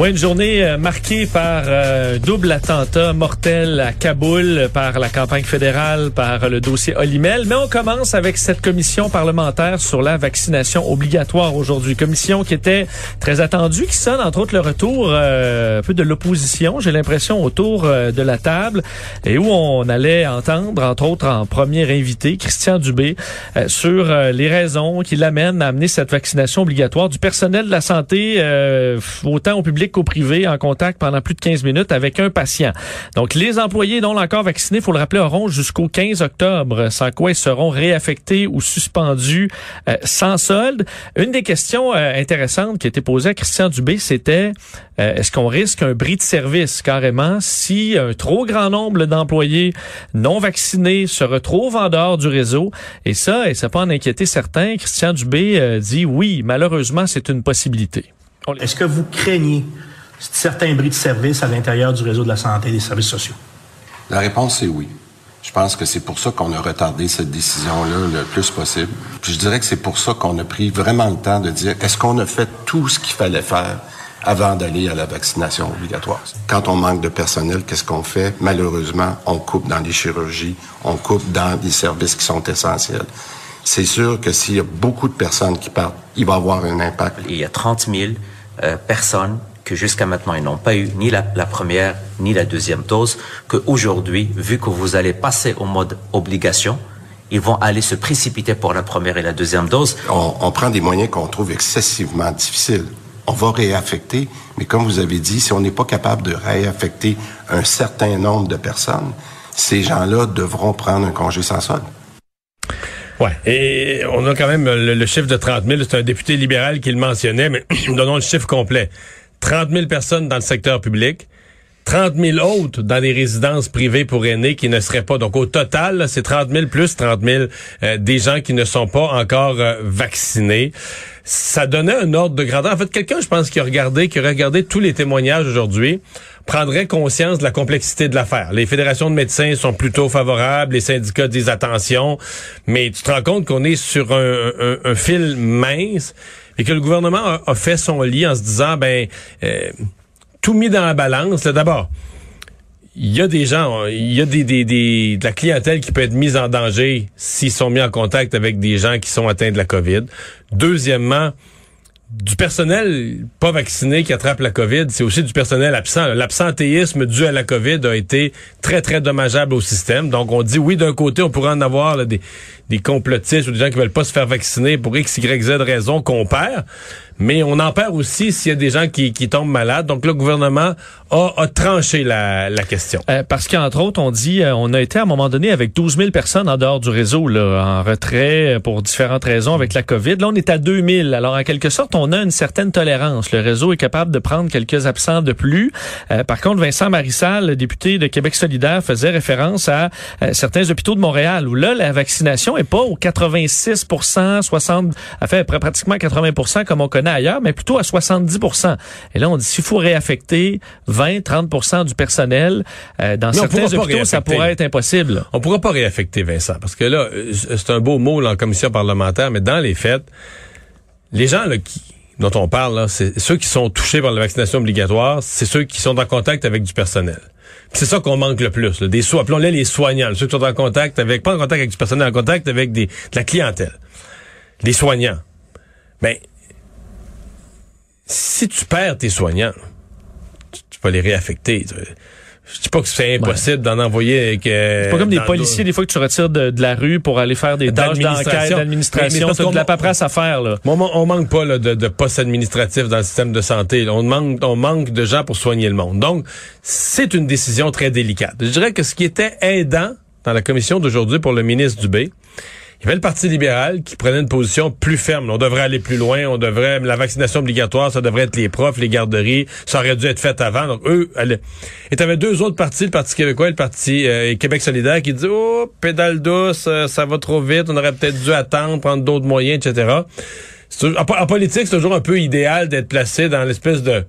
Oui, une journée euh, marquée par euh, double attentat mortel à Kaboul par la campagne fédérale, par le dossier Olimel. Mais on commence avec cette commission parlementaire sur la vaccination obligatoire aujourd'hui. Commission qui était très attendue, qui sonne entre autres le retour euh, un peu de l'opposition, j'ai l'impression, autour euh, de la table et où on allait entendre, entre autres en premier invité, Christian Dubé, euh, sur les raisons qui l'amènent à amener cette vaccination obligatoire du personnel de la santé, autant au public qu'au privé, en contact pendant plus de 15 minutes avec un patient. Donc, les employés non encore vaccinés, faut le rappeler, auront jusqu'au 15 octobre, sans quoi ils seront réaffectés ou suspendus euh, sans solde. Une des questions euh, intéressantes qui a été posée à Christian Dubé, c'était euh, est-ce qu'on risque un bris de service? Carrément si un trop grand nombre d'employés non vaccinés se retrouvent en dehors du réseau? Et ça, et ça peut en inquiéter certains, Christian Dubé dit oui, malheureusement, c'est une possibilité. Les- Est-ce que vous craignez certains bris de service à l'intérieur du réseau de la santé et des services sociaux? La réponse est oui. Je pense que c'est pour ça qu'on a retardé cette décision-là le plus possible. Puis je dirais que c'est pour ça qu'on a pris vraiment le temps de dire est-ce qu'on a fait tout ce qu'il fallait faire avant d'aller à la vaccination obligatoire? Quand on manque de personnel, qu'est-ce qu'on fait? Malheureusement, on coupe dans les chirurgies, on coupe dans des services qui sont essentiels. C'est sûr que s'il y a beaucoup de personnes qui partent, il va y avoir un impact. Il y a 30 000 euh, personnes que jusqu'à maintenant, ils n'ont pas eu ni la, première ni la deuxième dose, qu'aujourd'hui, vu que vous allez passer au mode obligation, ils vont aller se précipiter pour la première et la deuxième dose. On, on prend des moyens qu'on trouve excessivement difficiles. On va réaffecter, mais comme vous avez dit, si on n'est pas capable de réaffecter un certain nombre de personnes, ces gens-là devront prendre un congé sans solde. Ouais. Et on a quand même le, chiffre de 30 000. C'est un député libéral qui le mentionnait, mais donnons le chiffre complet. 30 000 personnes dans le secteur public. 30 000 autres dans les résidences privées pour aînés qui ne seraient pas. Donc, au total, c'est 30 000 plus 30 000 euh, des gens qui ne sont pas encore euh, vaccinés. Ça donnait un ordre de grandeur. En fait, quelqu'un, je pense, qui a regardé, qui aurait regardé tous les témoignages aujourd'hui, prendrait conscience de la complexité de l'affaire. Les fédérations de médecins sont plutôt favorables, les syndicats disent attention, mais tu te rends compte qu'on est sur un, un, un fil mince et que le gouvernement a, a, fait son lit en se disant, ben... Euh, tout mis dans la balance. D'abord, il y a des gens, il y a des, des, des, de la clientèle qui peut être mise en danger s'ils sont mis en contact avec des gens qui sont atteints de la COVID. Deuxièmement, du personnel pas vacciné qui attrape la COVID, c'est aussi du personnel absent. L'absentéisme dû à la COVID a été très, très dommageable au système. Donc, on dit oui, d'un côté, on pourrait en avoir des, des complotistes ou des gens qui veulent pas se faire vacciner pour X, Y, Z raison qu'on perd. Mais on en perd aussi s'il y a des gens qui, qui tombent malades. Donc, le gouvernement a, a tranché la, la question. Euh, parce qu'entre autres, on dit, euh, on a été à un moment donné avec 12 000 personnes en dehors du réseau, là, en retrait pour différentes raisons avec la COVID. Là, on est à 2 000. Alors, en quelque sorte, on a une certaine tolérance. Le réseau est capable de prendre quelques absents de plus. Euh, par contre, Vincent Marissal, le député de Québec solidaire, faisait référence à euh, certains hôpitaux de Montréal où là, la vaccination est pas au 86% 60, a fait pratiquement 80% comme on connaît ailleurs, mais plutôt à 70% Et là, on dit s'il faut réaffecter 20, 30% du personnel euh, dans certains hôpitaux, ça pourrait être impossible. On pourra pas réaffecter Vincent parce que là, c'est un beau mot là, en commission parlementaire, mais dans les faits, les gens là, qui, dont on parle, c'est ceux qui sont touchés par la vaccination obligatoire, c'est ceux qui sont en contact avec du personnel. C'est ça qu'on manque le plus, là, des soins, appelons-les les soignants, ceux qui sont en contact avec, pas en contact avec du personnel, en contact avec des, de la clientèle. Les soignants. Ben, si tu perds tes soignants, tu, tu vas les réaffecter. Je dis pas que c'est impossible d'en envoyer avec. C'est pas comme des policiers, des fois que tu retires de, la rue pour aller faire des tâches d'enquête, d'administration. De la paperasse à faire, là. On, on manque pas là, de, de postes administratifs dans le système de santé. On manque, on manque de gens pour soigner le monde. Donc, c'est une décision très délicate. Je dirais que ce qui était aidant dans la commission d'aujourd'hui pour le ministre Dubé, il y avait le Parti libéral qui prenait une position plus ferme. On devrait aller plus loin. On devrait la vaccination obligatoire, ça devrait être les profs, les garderies. Ça aurait dû être fait avant. Donc eux, allaient. et t'avais deux autres partis, le Parti québécois et le Parti euh, Québec solidaire, qui disaient oh pédale douce, euh, ça va trop vite. On aurait peut-être dû attendre, prendre d'autres moyens, etc. En, en politique, c'est toujours un peu idéal d'être placé dans l'espèce de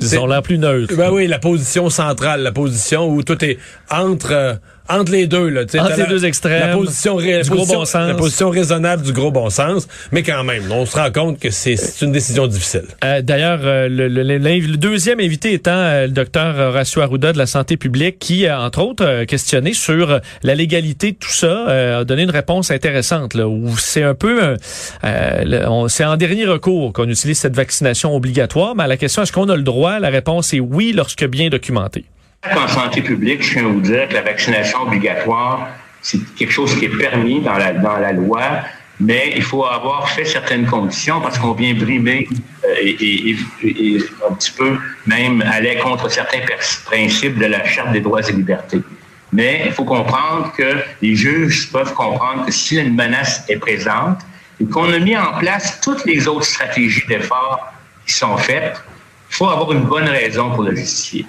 ils ont l'air plus neutres. Ben oui, la position centrale, la position où tout est entre euh, entre les deux là, entre les deux extrêmes. La position, du gros bon sens. La position raisonnable du gros bon sens, mais quand même, on se rend compte que c'est une décision difficile. Euh, D'ailleurs, euh, le, le, le, deuxième invité étant euh, le docteur Horacio Arruda de la santé publique, qui a entre autres questionné sur la légalité de tout ça, a donné une réponse intéressante là, où c'est un peu, c'est en dernier recours qu'on utilise cette vaccination obligatoire, mais à la question est-ce qu'on a le droit, la réponse est oui lorsque bien documenté. En santé publique, je tiens à vous dire que la vaccination obligatoire, c'est quelque chose qui est permis dans la, dans la loi, mais il faut avoir fait certaines conditions parce qu'on vient brimer euh, et, et, un petit peu même aller contre certains principes de la Charte des droits et libertés. Mais il faut comprendre que les juges peuvent comprendre que si une menace est présente et qu'on a mis en place toutes les autres stratégies d'effort qui sont faites, il faut avoir une bonne raison pour le justifier.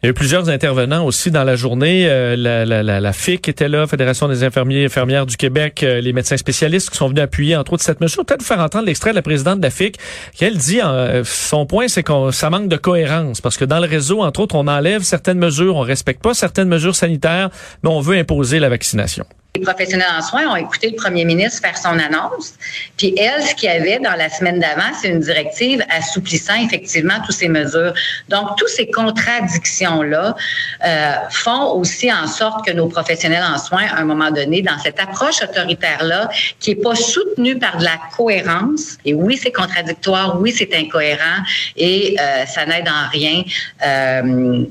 Il y a eu plusieurs intervenants aussi dans la journée. Euh, la, la, la, FIC était là, Fédération des infirmiers et infirmières du Québec, euh, les médecins spécialistes qui sont venus appuyer, entre autres, cette mesure. Peut-être faire entendre l'extrait de la présidente de la FIC, qui elle dit, euh, son point, c'est qu'on ça manque de cohérence, parce que dans le réseau, entre autres, on enlève certaines mesures, on respecte pas certaines mesures sanitaires, mais on veut imposer la vaccination les professionnels en soins ont écouté le premier ministre faire son annonce. Puis elle, ce qu'il y avait dans la semaine d'avant, c'est une directive assouplissant effectivement toutes ces mesures. Donc, toutes ces contradictions-là euh, font aussi en sorte que nos professionnels en soins, à un moment donné, dans cette approche autoritaire-là, qui est pas soutenue par de la cohérence, et oui, c'est contradictoire, oui, c'est incohérent, et euh, ça n'aide en rien. Euh,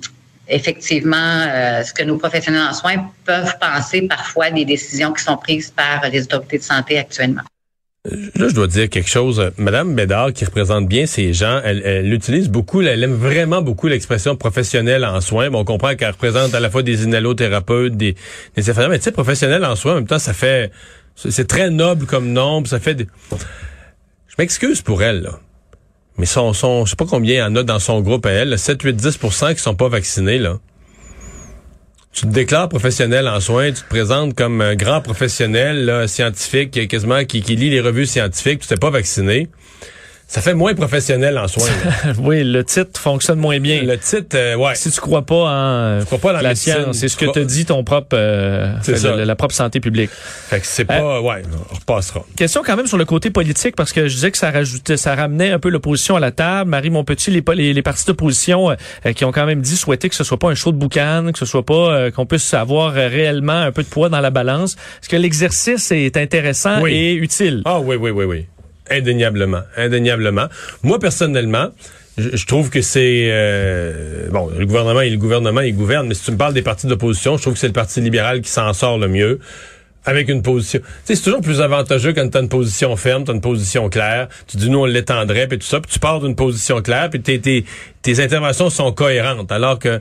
effectivement euh, ce que nos professionnels en soins peuvent penser parfois des décisions qui sont prises par les autorités de santé actuellement. Là, je dois dire quelque chose. Madame Bédard, qui représente bien ces gens, elle, elle utilise beaucoup, elle aime vraiment beaucoup l'expression professionnelle en soins. Bon, on comprend qu'elle représente à la fois des inhalothérapeutes, des, des mais tu sais, professionnel en soins, en même temps, ça fait, c'est très noble comme nom, ça fait des... Je m'excuse pour elle, là. Mais son, son, je sais pas combien il y en a dans son groupe à elle, 7, 8, 10% qui sont pas vaccinés, là. Tu te déclares professionnel en soins, tu te présentes comme un grand professionnel scientifique, quasiment qui, qui lit les revues scientifiques, tu t'es pas vacciné ça fait moins professionnel en soi. oui, le titre fonctionne moins bien. Le titre, euh, ouais. Si tu crois pas en crois pas dans la science, c'est ce que te dit ton propre, euh, la, propre santé publique. Fait que c'est pas, euh, ouais, on repassera. Question quand même sur le côté politique parce que je disais que ça rajoutait, ça ramenait un peu l'opposition à la table. Marie Montpetit, les, les, les partis d'opposition qui ont quand même dit souhaiter que ce soit pas un show de boucan, que ce soit pas qu'on puisse avoir réellement un peu de poids dans la balance. Est-ce que l'exercice est intéressant et utile? Ah oui, oui, oui, oui. Indéniablement, indéniablement. Moi, personnellement, je, trouve que c'est euh, bon le gouvernement et le gouvernement il gouverne mais si tu me parles des partis d'opposition je trouve que c'est le parti libéral qui s'en sort le mieux avec une position. Tu sais, c'est toujours plus avantageux quand tu as une position ferme, tu as une position claire. Tu dis, nous, on l'étendrait, puis tout ça. Puis tu pars d'une position claire, puis tes, tes, tes interventions sont cohérentes. Alors que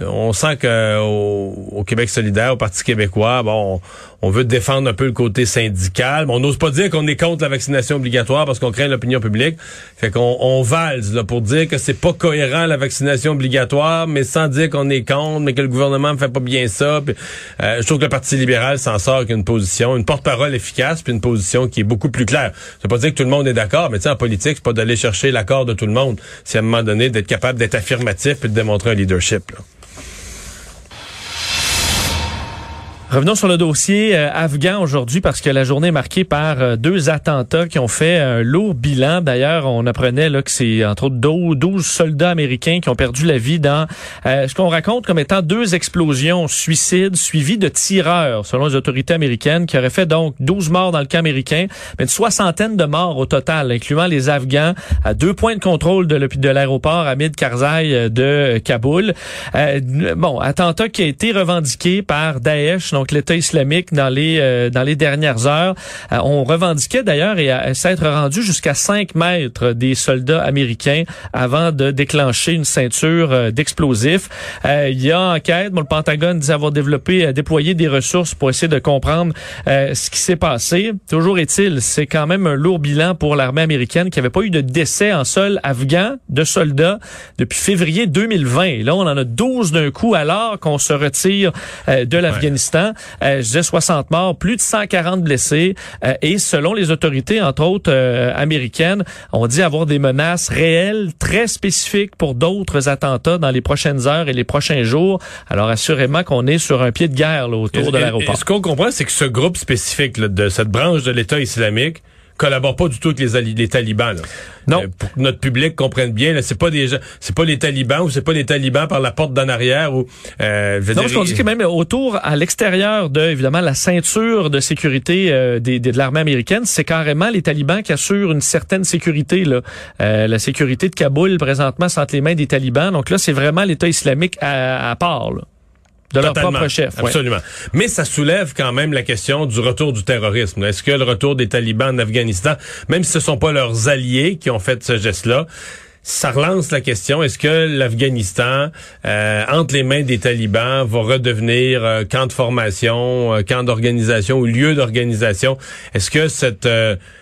on sent que au, Québec solidaire, au Parti québécois, bon, on, veut défendre un peu le côté syndical, mais on n'ose pas dire qu'on est contre la vaccination obligatoire parce qu'on craint l'opinion publique. Fait qu'on on valse là, pour dire que c'est pas cohérent la vaccination obligatoire, mais sans dire qu'on est contre, mais que le gouvernement ne fait pas bien ça. euh, je trouve que le Parti libéral s'en sort avec une position, une porte-parole efficace, puis une position qui est beaucoup plus claire. Ça veut pas dire que tout le monde est d'accord, mais en politique, c'est pas d'aller chercher l'accord de tout le monde. C'est à un moment donné d'être capable d'être affirmatif et de démontrer un leadership. Revenons sur le dossier euh, afghan aujourd'hui parce que la journée est marquée par euh, deux attentats qui ont fait un lourd bilan. D'ailleurs, on apprenait là, que c'est entre autres 12 soldats américains qui ont perdu la vie dans euh, ce qu'on raconte comme étant deux explosions suicides suivies de tireurs, selon les autorités américaines, qui auraient fait donc 12 morts dans le camp américain, mais une soixantaine de morts au total, incluant les Afghans à deux points de contrôle de l'aéroport Hamid Karzai de Kaboul. bon, attentat qui a été revendiqué par Daesh donc l'État islamique dans les euh, dans les dernières heures. Euh, on revendiquait d'ailleurs et à, s'être rendu jusqu'à 5 mètres des soldats américains avant de déclencher une ceinture euh, d'explosifs. Il y a enquête, bon, le Pentagone dit avoir développé, déployé des ressources pour essayer de comprendre ce qui s'est passé. Toujours est-il, c'est quand même un lourd bilan pour l'armée américaine qui n'avait pas eu de décès en sol afghan de soldats depuis février 2020. là, on en a 12 d'un coup alors qu'on se retire de l'Afghanistan. Euh, je disais 60 morts, plus de 140 blessés. Euh, et selon les autorités, entre autres euh, américaines, on dit avoir des menaces réelles, très spécifiques pour d'autres attentats dans les prochaines heures et les prochains jours. Alors assurément qu'on est sur un pied de guerre autour de l'aéroport. Ce qu'on comprend, c'est que ce groupe spécifique de cette branche de l'État islamique collabore pas du tout avec les, les talibans. Là. Non. Euh, pour que notre public comprenne bien, c'est pas des c'est pas les talibans ou c'est pas les talibans par la porte d'en arrière ou. Euh, non, parce qu'on dit que même autour, à l'extérieur de évidemment la ceinture de sécurité euh, des, de l'armée américaine, c'est carrément les talibans qui assurent une certaine sécurité. Là, euh, la sécurité de Kaboul présentement c'est entre les mains des talibans. Donc là, c'est vraiment l'État islamique à, à part. Là de leur propre chef. Absolument. Mais ça soulève quand même la question du retour du terrorisme. Est-ce que le retour des talibans en Afghanistan, même si ce sont pas leurs alliés qui ont fait ce geste-là, ça relance la question est-ce que l'Afghanistan, euh, entre les mains des talibans, va redevenir euh, camp de formation, euh, camp d'organisation ou lieu d'organisation? Est-ce que cette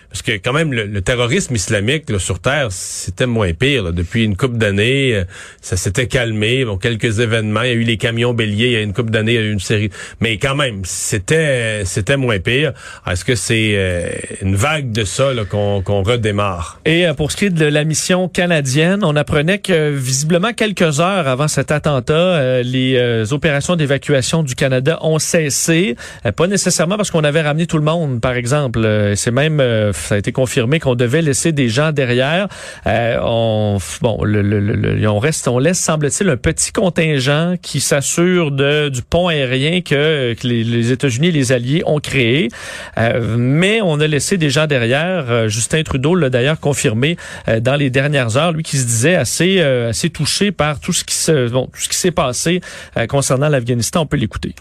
parce que quand même, le, terrorisme islamique là, sur Terre, c'était moins pire. Depuis une couple d'années, euh, ça s'était calmé. Bon, quelques événements. Il y a eu les camions béliers il y a une couple d'années, il y a eu une série. Mais quand même, c'était c'était moins pire. Est-ce que c'est euh, une vague de ça qu'on redémarre? Et euh, pour ce qui est de la mission canadienne, on apprenait que visiblement quelques heures avant cet attentat, les opérations d'évacuation du Canada ont cessé. pas nécessairement parce qu'on avait ramené tout le monde, par exemple. C'est même ça a été confirmé qu'on devait laisser des gens derrière. Euh, on, bon, on reste, on laisse semble-t-il un petit contingent qui s'assure de du pont aérien que, que les, États-Unis et les Alliés ont créé. Euh, mais on a laissé des gens derrière. Euh, Justin Trudeau l'a d'ailleurs confirmé euh, dans les dernières heures, lui qui se disait assez assez touché par tout ce qui se bon, tout ce qui s'est passé concernant l'Afghanistan. On peut l'écouter.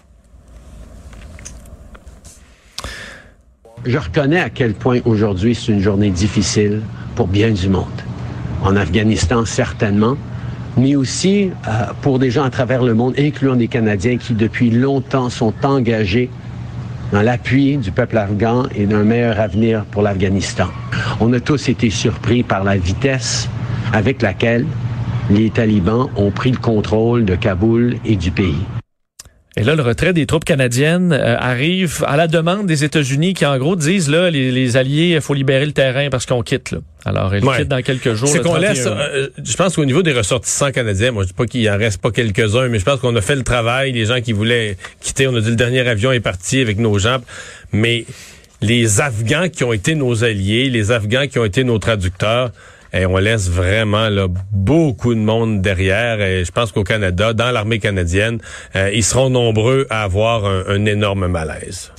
Je reconnais à quel point aujourd'hui c'est une journée difficile pour bien du monde. En Afghanistan, certainement, mais aussi euh, pour des gens à travers le monde, incluant des Canadiens qui depuis longtemps sont engagés dans l'appui du peuple afghan et d'un meilleur avenir pour l'Afghanistan. On a tous été surpris par la vitesse avec laquelle les talibans ont pris le contrôle de Kaboul et du pays. Et là, le retrait des troupes canadiennes euh, arrive à la demande des États-Unis qui, en gros, disent là, les, alliés, il faut libérer le terrain parce qu'on quitte. Là. Alors, ils quittent dans quelques jours. C'est qu'on laisse. Euh, je pense qu'au niveau des ressortissants canadiens, moi, je dis pas qu'il en reste pas quelques-uns, mais je pense qu'on a fait le travail. Les gens qui voulaient quitter, on a dit le dernier avion est parti avec nos gens, mais les Afghans qui ont été nos alliés, les Afghans qui ont été nos traducteurs. Et on laisse vraiment là, beaucoup de monde derrière. Et je pense qu'au Canada, dans l'armée canadienne, euh, ils seront nombreux à avoir un, un énorme malaise.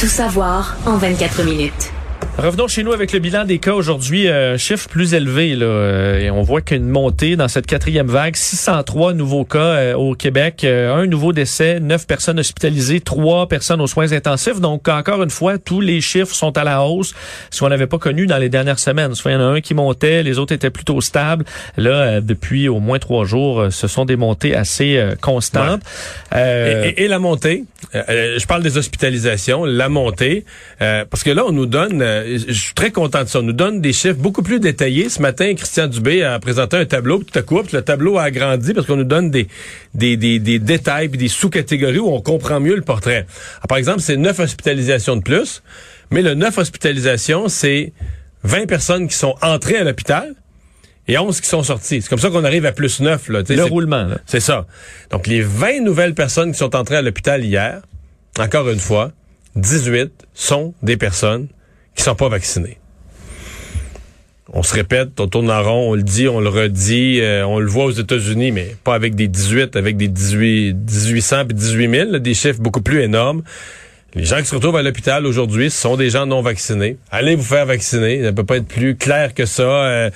Tout savoir en 24 minutes Revenons chez nous avec le bilan des cas aujourd'hui, euh, chiffre plus élevé là, euh, et on voit qu'une montée dans cette quatrième vague, 603 nouveaux cas euh, au Québec, euh, un nouveau décès, neuf personnes hospitalisées, trois personnes aux soins intensifs. Donc encore une fois, tous les chiffres sont à la hausse, ce qu'on n'avait pas connu dans les dernières semaines. Soit il y en a un qui montait, les autres étaient plutôt stables. Là, euh, depuis au moins trois jours, ce sont des montées assez constantes. Euh, Et, et- et la montée, je parle des hospitalisations, la montée, euh, parce que là, on nous donne, euh, je suis très content de ça, on nous donne des chiffres beaucoup plus détaillés. Ce matin, Christian Dubé a présenté un tableau, puis tout à coup, le tableau a agrandi parce qu'on nous donne des, des, des, des détails puis des sous-catégories où on comprend mieux le portrait. Alors, par exemple, c'est neuf hospitalisations de plus, mais le neuf hospitalisations, c'est 20 personnes qui sont entrées à l'hôpital et 11 qui sont sortis. C'est comme ça qu'on arrive à plus 9. Là, Le roulement. C'est ça. Donc, les 20 nouvelles personnes qui sont entrées à l'hôpital hier, encore une fois, 18 sont des personnes qui sont pas vaccinées. On se répète, on tourne en rond, on le dit, on le redit, euh, on le voit aux États-Unis, mais pas avec des 18, avec des 18, 1800 puis 18 000, là, des chiffres beaucoup plus énormes. Les gens qui se retrouvent à l'hôpital aujourd'hui, sont des gens non vaccinés. Allez vous faire vacciner. Ça peut pas être plus clair que ça. Euh,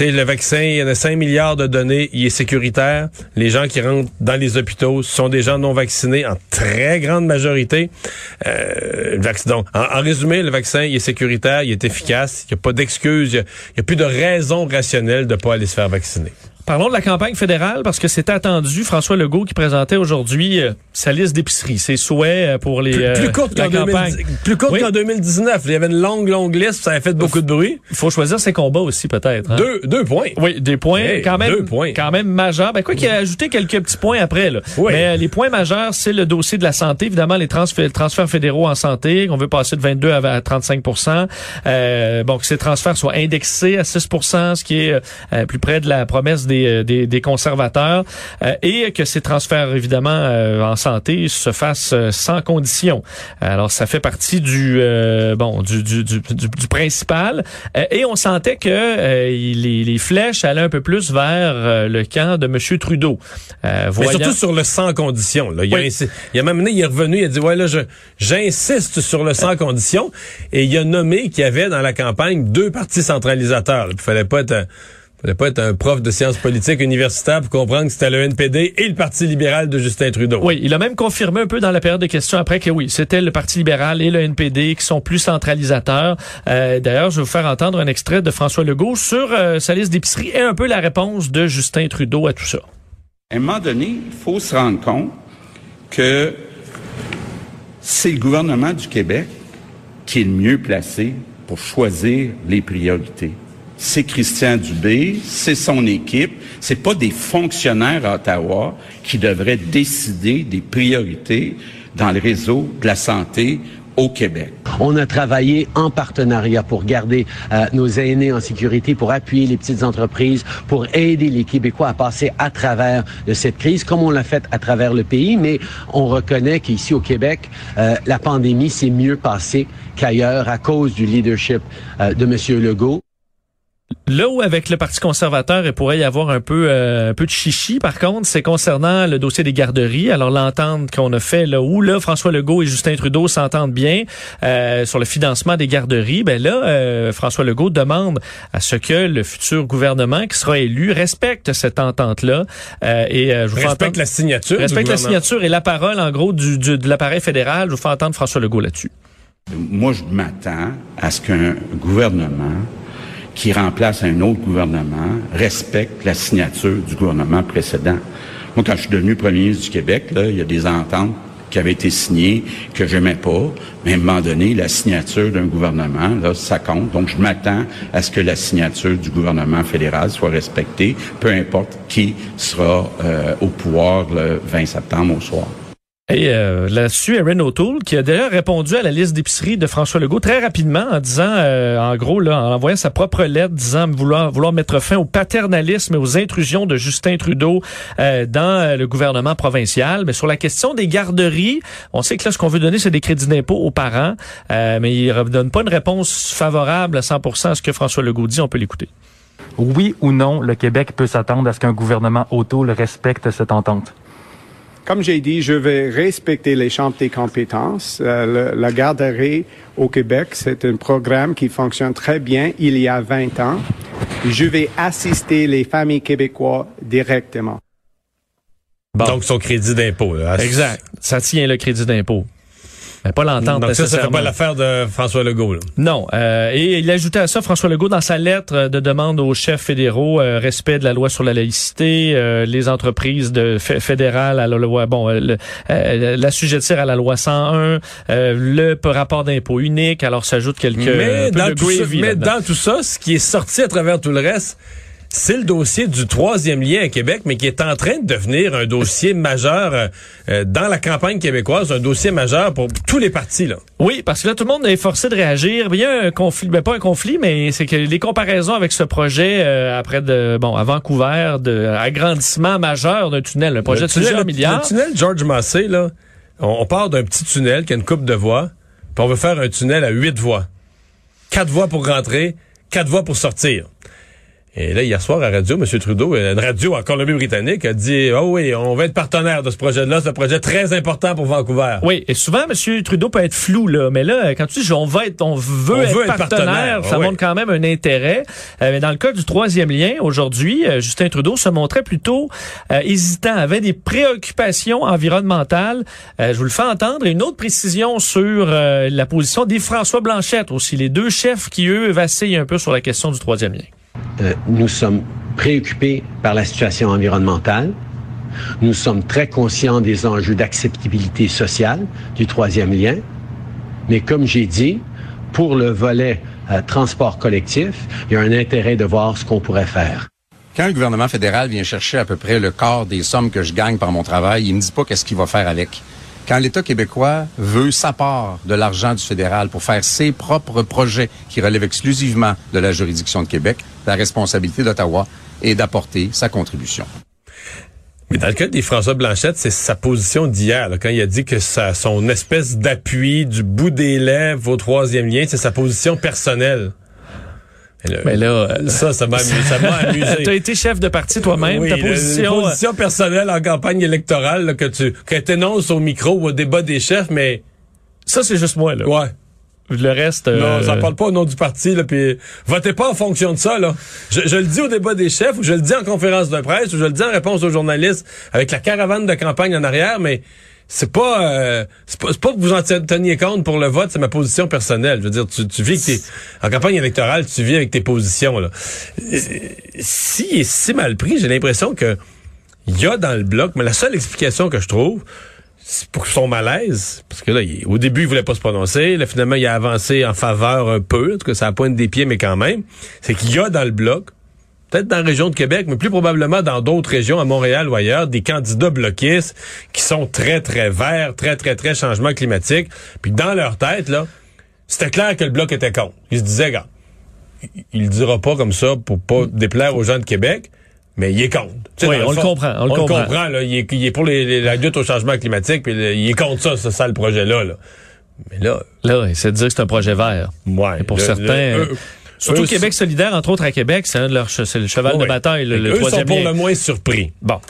le vaccin, il y en a 5 milliards de données. Il est sécuritaire. Les gens qui rentrent dans les hôpitaux sont des gens non vaccinés en très grande majorité. Euh, donc, en, résumé, le vaccin, il est sécuritaire, il est efficace. Il n'y a pas d'excuse. Il n'y a, plus de raison rationnelle de pas aller se faire vacciner. Parlons de la campagne fédérale parce que c'était attendu. François Legault qui présentait aujourd'hui euh, sa liste d'épicerie, ses souhaits euh, pour les Plus, euh, plus courte la qu'en campagne. 2010 plus courte Oui. qu'en 2019. Il y avait une longue, longue liste. Ça avait fait beaucoup de bruit. Il faut choisir ses combats aussi peut-être. hein. Deux, deux points. Oui, des points Hey, quand même deux points. quand même majeurs. Ben quoi qu'il a ajouté quelques petits points après là. Oui. Mais euh, les points majeurs, c'est le dossier de la santé, évidemment les transferts, transferts fédéraux en santé, qu'on veut passer de 22 à, à 35% euh, bon que ces transferts soient indexés à 6% ce qui est euh, plus près de la promesse des euh, des, des conservateurs euh, et que ces transferts évidemment euh, en santé se fassent sans condition. Alors ça fait partie du euh, bon du du, du, du- du principal et on sentait que euh, les, les flèches allaient un peu plus vers le camp de Monsieur Trudeau. Euh, Mais voyant- surtout sur le sans condition. Là. Il, a Oui. insi- il a même donné, il est revenu, il a dit, ouais, là, je, j'insiste sur le sans condition. Et il a nommé qu'il y avait dans la campagne deux partis centralisateurs. Il fallait pas être fallait pas être un prof de sciences politiques universitaires pour comprendre que c'était le NPD et le Parti libéral de Justin Trudeau. Oui, il a même confirmé un peu dans la période de questions après que oui, c'était le Parti libéral et le NPD qui sont plus centralisateurs. Euh, D'ailleurs, je vais vous faire entendre un extrait de François Legault sur euh, sa liste d'épicerie et un peu la réponse de Justin Trudeau à tout ça. À un moment donné, il faut se rendre compte que c'est le gouvernement du Québec qui est le mieux placé pour choisir les priorités. C'est Christian Dubé, c'est son équipe, c'est pas des fonctionnaires à Ottawa qui devraient décider des priorités dans le réseau de la santé au Québec. On a travaillé en partenariat pour garder euh, nos aînés en sécurité, pour appuyer les petites entreprises, pour aider les Québécois à passer à travers de cette crise, comme on l'a fait à travers le pays. Mais on reconnaît qu'ici au Québec, euh, la pandémie s'est mieux passée qu'ailleurs à cause du leadership euh, de M. Legault. Là où avec le Parti conservateur, il pourrait y avoir un peu euh, un peu de chichi, par contre, c'est concernant le dossier des garderies. Alors l'entente qu'on a fait là où là François Legault et Justin Trudeau s'entendent bien euh, sur le financement des garderies, ben là euh, François Legault demande à ce que le futur gouvernement qui sera élu respecte cette entente là et euh, je vous fais Respecte entendre- la signature. du respecte la signature et la parole en gros du, du- de l'appareil fédéral. Je vous fais entendre François Legault là-dessus. Moi, je m'attends à ce qu'un gouvernement qui remplace un autre gouvernement respecte la signature du gouvernement précédent. Moi, quand je suis devenu premier ministre du Québec, là, il y a des ententes qui avaient été signées que j'aimais pas, mais à un moment donné, la signature d'un gouvernement, là, ça compte. Donc, je m'attends à ce que la signature du gouvernement fédéral soit respectée, peu importe qui sera euh, au pouvoir le 20 septembre au soir. Et euh, là-dessus, Erin O'Toole, qui a d'ailleurs répondu à la liste d'épicerie de François Legault très rapidement en disant, euh, en gros, en envoyant sa propre lettre, disant vouloir, vouloir mettre fin au paternalisme et aux intrusions de Justin Trudeau euh, dans euh, le gouvernement provincial. Mais sur la question des garderies, on sait que là, ce qu'on veut donner, c'est des crédits d'impôt aux parents, mais il ne donne pas une réponse favorable à 100% à ce que François Legault dit. On peut l'écouter. Oui ou non, le Québec peut s'attendre à ce qu'un gouvernement auto le respecte cette entente? Comme j'ai dit, je vais respecter les champs des compétences. Euh, le- la garderie au Québec, c'est un programme qui fonctionne très bien il y a 20 ans. Je vais assister les familles québécoises directement. Donc, son crédit d'impôt. là. Exact. Ça tient le crédit d'impôt. Mais pas l'entente Donc, ça, ça fait pas l'affaire de François Legault. là. Non. euh, et il ajoutait à ça, François Legault, dans sa lettre de demande aux chefs fédéraux, euh, respect de la loi sur la laïcité, euh, les entreprises de fé- fédérales à la loi, bon, euh, le- euh, l'assujettir à la loi 101, euh, le rapport d'impôt unique. Alors, s'ajoute quelques Mais, un peu dans de tout ça, gravy mais dans tout ça, ce qui est sorti à travers tout le reste, c'est le dossier du troisième lien à Québec, mais qui est en train de devenir un dossier majeur euh, euh, dans la campagne québécoise, un dossier majeur pour tous les partis. Là. Oui, parce que là, tout le monde est forcé de réagir. Il y a un conflit, ben pas un conflit, mais c'est que les comparaisons avec ce projet euh, après de bon à Vancouver, de agrandissement majeur d'un tunnel, un projet Le de plusieurs tunnel- milliards. Le tunnel George Massé, là, on, on part d'un petit tunnel qui a une coupe de voies, puis on veut faire un tunnel à huit voies. Quatre voies pour rentrer, quatre voies pour sortir. Et là, hier soir, à radio, M. Trudeau, une radio en Colombie-Britannique, a dit, oh oui, on va être partenaire de ce projet-là. C'est un projet très important pour Vancouver. Oui, et souvent, M. Trudeau peut être flou, là. Mais là, quand tu dis on va être, on veut, On être, veut être partenaire, ça oui. montre quand même un intérêt. Euh, mais dans le cas du troisième lien, aujourd'hui, euh, Justin Trudeau se montrait plutôt euh, hésitant, avait des préoccupations environnementales. Euh, je vous le fais entendre. Et une autre précision sur euh, la position des François Blanchette aussi, les deux chefs qui, eux, vacillent un peu sur la question du troisième lien. Euh, nous sommes préoccupés par la situation environnementale. Nous sommes très conscients des enjeux d'acceptabilité sociale du troisième lien. Mais comme j'ai dit, pour le volet euh, transport collectif, il y a un intérêt de voir ce qu'on pourrait faire. Quand le gouvernement fédéral vient chercher à peu près le quart des sommes que je gagne par mon travail, il me dit pas qu'est-ce qu'il va faire avec. Quand l'État québécois veut sa part de l'argent du fédéral pour faire ses propres projets qui relèvent exclusivement de la juridiction de Québec, la responsabilité d'Ottawa est d'apporter sa contribution. Mais dans le cas des François Blanchette, c'est sa position d'hier, là, quand il a dit que ça, son espèce d'appui du bout des lèvres au troisième lien, c'est sa position personnelle. Mais là, euh, ça, ça m'a amusé. Ça m'a amusé. T'as été chef de parti toi-même, Oui, ta position. une position personnelle en campagne électorale là, que tu que t'énonces au micro ou au débat des chefs, mais ça c'est juste moi là. Ouais. Le reste. Non, euh, j'en parle pas au nom du parti, là, puis votez pas en fonction de ça, là. Je, je le dis au débat des chefs, ou je le dis en conférence de presse, ou je le dis en réponse aux journalistes, avec la caravane de campagne en arrière, mais c'est pas, euh, c'est pas, c'est pas que vous en teniez compte pour le vote, c'est ma position personnelle. Je veux dire, tu, tu vis que t'es, en campagne électorale, tu vis avec tes positions, là. Euh, Si si mal pris, j'ai l'impression que il y a dans le bloc, mais la seule explication que je trouve, pour son malaise, parce que là, au début, il voulait pas se prononcer. Là, finalement, il a avancé en faveur un peu, en tout cas, ça pointe des pieds, mais quand même. C'est qu'il y a dans le bloc, peut-être dans la région de Québec, mais plus probablement dans d'autres régions, à Montréal ou ailleurs, des candidats bloquistes qui sont très, très verts, très, très, très changement climatique. Puis dans leur tête, là, c'était clair que le bloc était contre. Ils se disaient, gars, il- il le dira pas comme ça pour pas déplaire aux gens de Québec, mais il est contre. Oui, on le fond, comprend, on le comprend. là. il, est, il est pour les, les- la lutte au changement climatique, puis le- il est contre ça, c'est ça le projet-là. Là. Mais là, Là, c'est de dire que c'est un projet vert. ouais, Et pour le- certains, le- eux- surtout eux, Québec solidaire, entre autres à Québec, c'est un de leurs, le cheval Ouais, de bataille, le, le eux sont pour le moins surpris. Bon.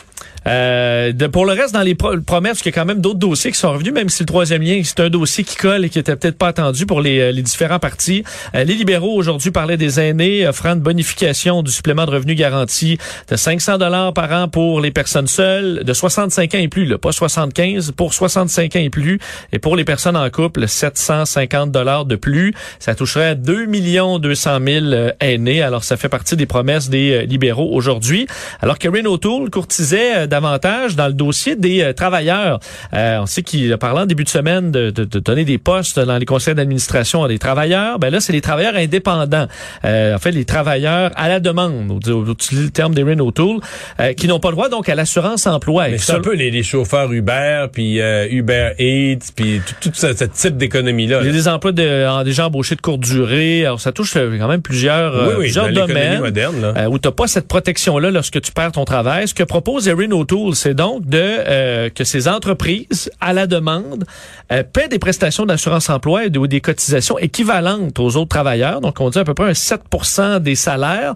Euh, de- pour le reste, dans les pro- promesses, qu'il y a quand même d'autres dossiers qui sont revenus, même si le troisième lien, c'est un dossier qui colle et qui était peut-être pas attendu pour les, euh, les différents partis. Euh, les libéraux aujourd'hui parlaient des aînés, offrant une bonification du supplément de revenu garanti de 500 dollars par an pour les personnes seules, de 65 ans et plus, là, pas 75, pour 65 ans et plus, et pour les personnes en couple, 750 dollars de plus. Ça toucherait 2 millions 200 000 euh, aînés. Alors, ça fait partie des promesses des euh, libéraux aujourd'hui. Alors, Karen O'Toole courtisait davantage dans le dossier des euh, travailleurs. Euh, on sait qu'il a parlé en début de semaine de, de- de donner des postes dans les conseils d'administration à des travailleurs. Ben là, c'est les travailleurs indépendants. Euh, en fait, les travailleurs à la demande, on utilise le terme d'Erin O'Toole, euh, qui n'ont pas le droit donc à l'assurance emploi. Mais c'est un peu les, les chauffeurs Uber, puis euh, Uber Eats, puis tout, tout ce, ce type d'économie-là. Il y a des emplois de, en- déjà embauchés de courte durée. Alors, ça touche quand même plusieurs, Oui, oui, plusieurs domaines moderne, là. euh, où tu n'as pas cette protection-là lorsque tu perds ton travail. Ce que propose Erin O'Toole, c'est donc de euh, que ces entreprises, à la demande, euh, paient des prestations d'assurance emploi ou des cotisations équivalentes aux autres travailleurs. Donc, on dit à peu près un 7% des salaires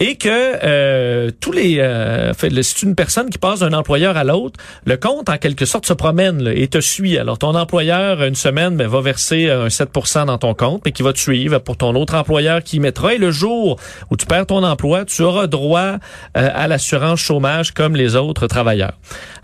et que euh, tous les, euh, c'est une personne qui passe d'un employeur à l'autre, le compte en quelque sorte se promène et te suit. Alors ton employeur une semaine ben, va verser un 7% dans ton compte, mais qui va te suivre pour ton autre employeur qui y mettra. Et le jour où tu perds ton emploi, tu auras droit euh, à l'assurance chômage comme les autres travailleurs.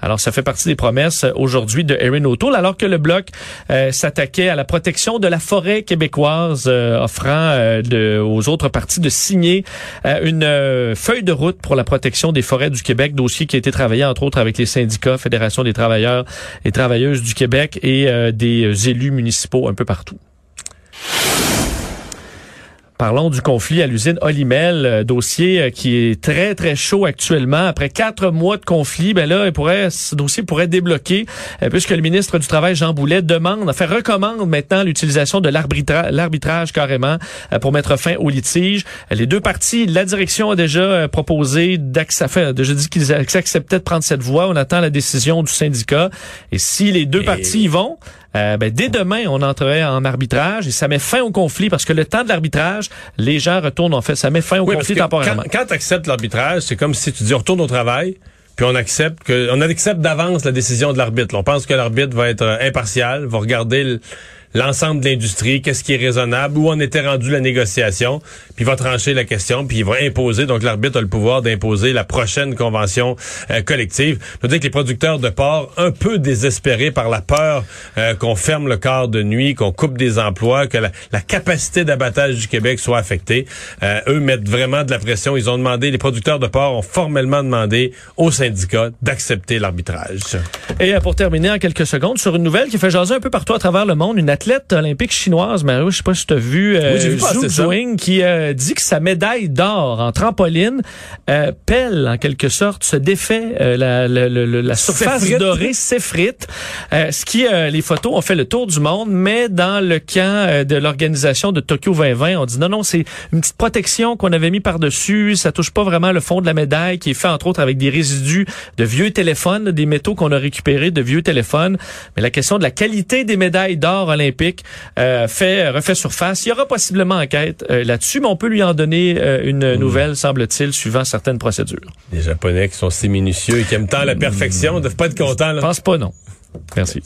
Alors ça fait partie des promesses euh, aujourd'hui de Erin O'Toole, alors que le bloc euh, s'attaquait à la protection de la forêt québécoise, euh, offrant euh, de- aux autres partis de signer euh, une euh, feuille de route pour la protection des forêts du Québec, dossier qui a été travaillé entre autres avec les syndicats, Fédération des travailleurs et travailleuses du Québec et des élus municipaux un peu partout. Parlons du conflit à l'usine Olimel, euh, dossier euh, qui est très très chaud actuellement. Après quatre mois de conflit, ben là, il pourrait, ce dossier pourrait débloquer euh, puisque le ministre du Travail Jean Boulet demande, enfin recommande maintenant l'utilisation de l'arbitra- l'arbitrage carrément pour mettre fin au litige. Les deux parties, la direction a déjà proposé d'accepter, déjà dit qu'ils acceptaient de prendre cette voie. On attend la décision du syndicat. Et si les deux parties y vont, euh, ben, dès demain, on entrerait en arbitrage et ça met fin au conflit parce que le temps de l'arbitrage, les gens retournent en fait, ça met fin au Oui, conflit temporairement. Quand, quand tu acceptes l'arbitrage, c'est comme si tu dis on retourne au travail, puis on accepte que on accepte d'avance la décision de l'arbitre. On pense que l'arbitre va être impartial, va regarder l- l'ensemble de l'industrie, qu'est-ce qui est raisonnable, où on était rendu la négociation, puis il va trancher la question, puis il va imposer. Donc l'arbitre a le pouvoir d'imposer la prochaine convention euh, collective. Je veux dire que les producteurs de porc, un peu désespérés par la peur euh, qu'on ferme le quart de nuit, qu'on coupe des emplois, que la, la capacité d'abattage du Québec soit affectée, euh, eux mettent vraiment de la pression. Ils ont demandé, les producteurs de porc ont formellement demandé aux syndicats d'accepter l'arbitrage. Et euh, pour terminer en quelques secondes sur une nouvelle qui fait jaser un peu partout à travers le monde, une olympique chinoise, Mario, je sais pas si tu as vu, euh, Oui, vu Zhu. Zhuing, qui euh, dit que sa médaille d'or en trampoline euh, pèle en quelque sorte, se défait, euh, la, la, la, la- surface dorée s'effrite. Euh, ce qui, euh, les photos ont fait le tour du monde, mais dans le camp de l'organisation de Tokyo 2020, on dit non, non, c'est une petite protection qu'on avait mis par-dessus, ça touche pas vraiment le fond de la médaille, qui est fait entre autres avec des résidus de vieux téléphones, des métaux qu'on a récupérés de vieux téléphones. Mais la question de la qualité des médailles d'or olympiques euh, fait refait surface. Il y aura possiblement enquête euh, là-dessus, mais on peut lui en donner euh, une nouvelle, semble-t-il, suivant certaines procédures. Les Japonais qui sont si minutieux et qui aiment tant la perfection, ne doivent pas être contents. Là. Je pense pas, non. Merci.